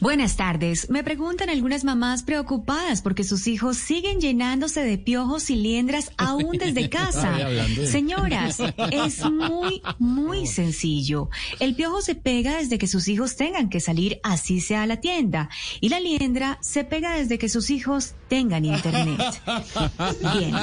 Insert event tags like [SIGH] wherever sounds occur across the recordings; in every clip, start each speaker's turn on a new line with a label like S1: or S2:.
S1: Buenas tardes. Me preguntan algunas mamás preocupadas porque sus hijos siguen llenándose de piojos y liendras aún desde [LAUGHS] casa. Señoras, es muy, muy sencillo. El piojo se pega desde que sus hijos tengan que salir, así sea a la tienda. Y la liendra se pega desde que sus hijos tengan internet. [LAUGHS] Bien.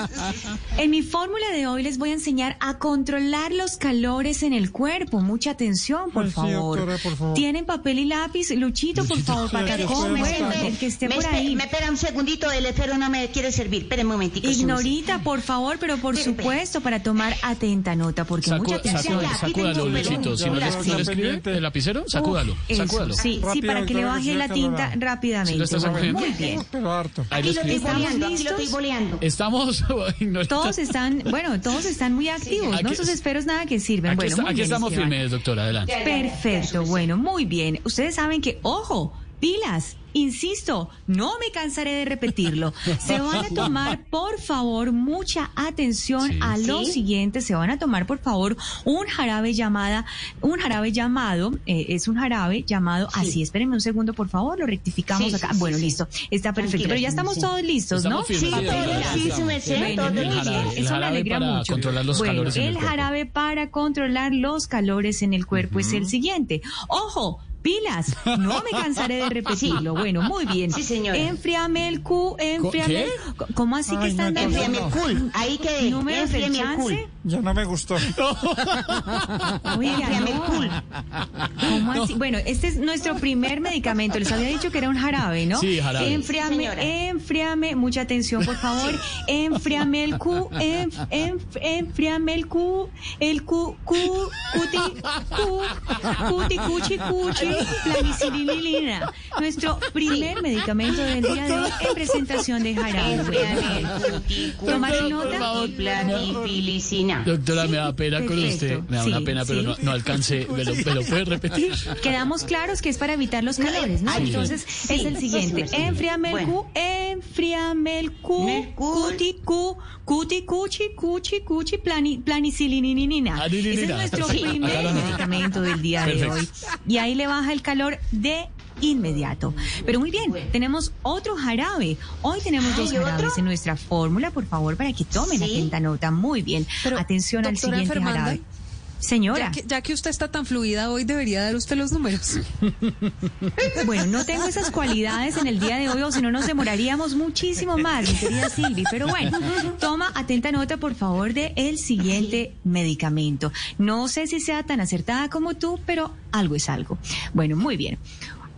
S1: En mi fórmula de hoy les voy a enseñar a controlar los calores en el cuerpo. Mucha atención, por, favor. ¿Tienen papel y lápiz? Luchito, por favor, para que el que esté
S2: me
S1: por ahí.
S2: Me espera un segundito, el esfero no me quiere servir. Espera un momentico.
S1: Ignorita, por favor, pero por supuesto, para tomar atenta nota, porque
S3: Sacu-
S1: mucha atención.
S3: sacúdalo, Luchito. Si no le, escribe el lapicero, sacúdalo. Sacúdalo.
S1: sí, sí, para que le baje la tinta rápidamente.
S3: ¿Sí lo estás
S1: Bueno, muy bien.
S4: Pero harto.
S3: Ahí
S2: Aquí
S3: lo
S2: estoy boleando, aquí lo
S1: listos?
S2: estoy boleando.
S3: Estamos. [LAUGHS]
S1: Todos están, bueno, todos están muy activos, ¿no? Esos esferos nada que sirven.
S3: Aquí,
S1: bueno,
S3: aquí estamos firmes, doctora. Adelante.
S1: Perfecto, bueno, muy bien. Ustedes saben que, ojo, pilas, insisto, no me cansaré de repetirlo. Se van a tomar, [LAUGHS] por favor, mucha atención
S3: Sí.
S1: a lo
S2: Sí.
S1: siguiente. Se van a tomar, por favor, un jarabe llamada, un jarabe llamado, eh, es un jarabe llamado, así, espérenme un segundo, por favor, lo rectificamos
S2: Sí,
S1: acá.
S2: sí,
S1: bueno, listo, está perfecto. Pero ya estamos
S2: sí.
S1: todos listos, ¿no?
S2: Sí,
S1: Eso me alegra mucho.
S3: controlar los
S1: bueno,
S3: el
S1: el jarabe para controlar los calores en el cuerpo es el siguiente. ¡Ojo! Pilas, no me cansaré de repetirlo. Bueno, muy bien.
S2: Sí, señora.
S1: Enfriame el cu, enfriame.
S3: ¿Qué?
S1: ¿Cómo así que
S4: Ay,
S1: están
S4: no,
S1: dando?
S2: Enfríame el cool. Ahí que
S1: Números del
S2: enfríame el cool.
S4: Ya no me gustó. [LAUGHS] [LAUGHS]
S1: Oiga,
S2: Enfríame el
S1: no.
S2: cool.
S1: ¿Cómo así? Bueno, este es nuestro primer medicamento. Les había dicho que era un jarabe, ¿no?
S3: Sí, jarabe.
S1: Enfriame,
S2: Sí,
S1: enfriame, mucha atención, por favor. Enfriame el cu, enf, enf, enfriame el cu, el cu, cu, cuti, cu, cuti, cuchi, cuchi, planicililina. Nuestro primer medicamento del día de hoy en presentación de jarabe.
S2: Enfríame el cuti, cuti,
S1: ¿Tomaré nota?
S2: por
S3: Doctora, me da pena con usted. Me da
S1: Sí,
S3: una pena, pero no, no alcancé. ¿Me lo, me lo puede [LAUGHS] repetir?
S1: Quedamos claros que es para evitar los calores, ¿no?
S2: Sí.
S1: Entonces
S2: Sí,
S1: es el siguiente. Enfriame el
S2: Bueno.
S1: cu, enfriame el cu, cuti cu, cuti cuchi, cuchi, cuchi, plani, planicilininina.
S3: Ah,
S1: Ese es nuestro primer medicamento del día de hoy. Y ahí le baja el calor de inmediato. Pero muy bien, tenemos otro jarabe. Hoy tenemos dos jarabes en nuestra fórmula, por favor, para que tomen
S2: Sí.
S1: atenta nota. Muy bien.
S5: Pero,
S1: Atención al siguiente
S5: Fernanda,
S1: jarabe. Señora.
S5: Ya que, ya que usted está tan fluida hoy, debería dar usted los números. [LAUGHS]
S1: Bueno, no tengo esas cualidades en el día de hoy, o si no nos demoraríamos muchísimo más, mi querida Silvi. Pero bueno, toma atenta nota, por favor, de el siguiente medicamento. No sé si sea tan acertada como tú, pero algo es algo. Bueno, muy bien.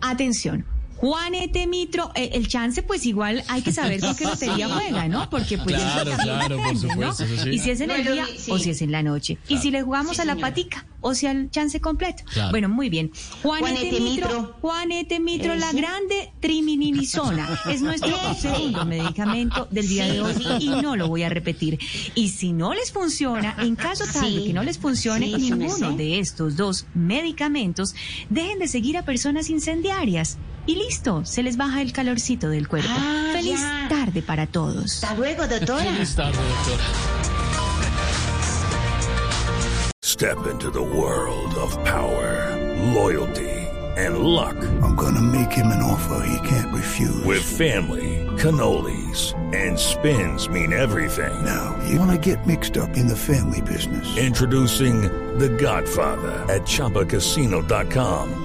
S1: Atención. Juanete Mitro, eh, el chance pues igual hay que saber con qué lotería juega, ¿no? Porque pues
S3: Claro, claro, por
S1: depende,
S3: supuesto,
S1: ¿no?
S3: sí.
S1: Y si es en el día
S2: sí.
S1: o si es en la noche. Y si le jugamos
S2: Sí,
S1: a la
S2: señora.
S1: patica o si al chance completo.
S3: Claro.
S1: Bueno, muy bien. Juanete,
S2: Juanete
S1: Mitro,
S2: Mitro.
S1: Juanete Mitro, la grande trimininizona. Es nuestro segundo medicamento del día
S2: Sí,
S1: de hoy
S2: sí.
S1: y no lo voy a repetir. Y si no les funciona, en caso tal de
S2: Sí.
S1: que no les funcione ninguno de estos dos medicamentos, dejen de seguir a personas incendiarias. Y listo, se les baja el calorcito del cuerpo.
S2: Ah,
S1: Feliz
S2: ya.
S1: tarde para todos.
S2: Hasta luego, doctora.
S3: Feliz tarde, doctora.
S6: Step into the world of power, loyalty, and luck.
S7: I'm gonna make him an offer he can't refuse.
S6: With family, cannolis, and spins mean everything.
S7: now, you wanna get mixed up in the family business.
S6: Introducing The Godfather at ChumbaCasino.com.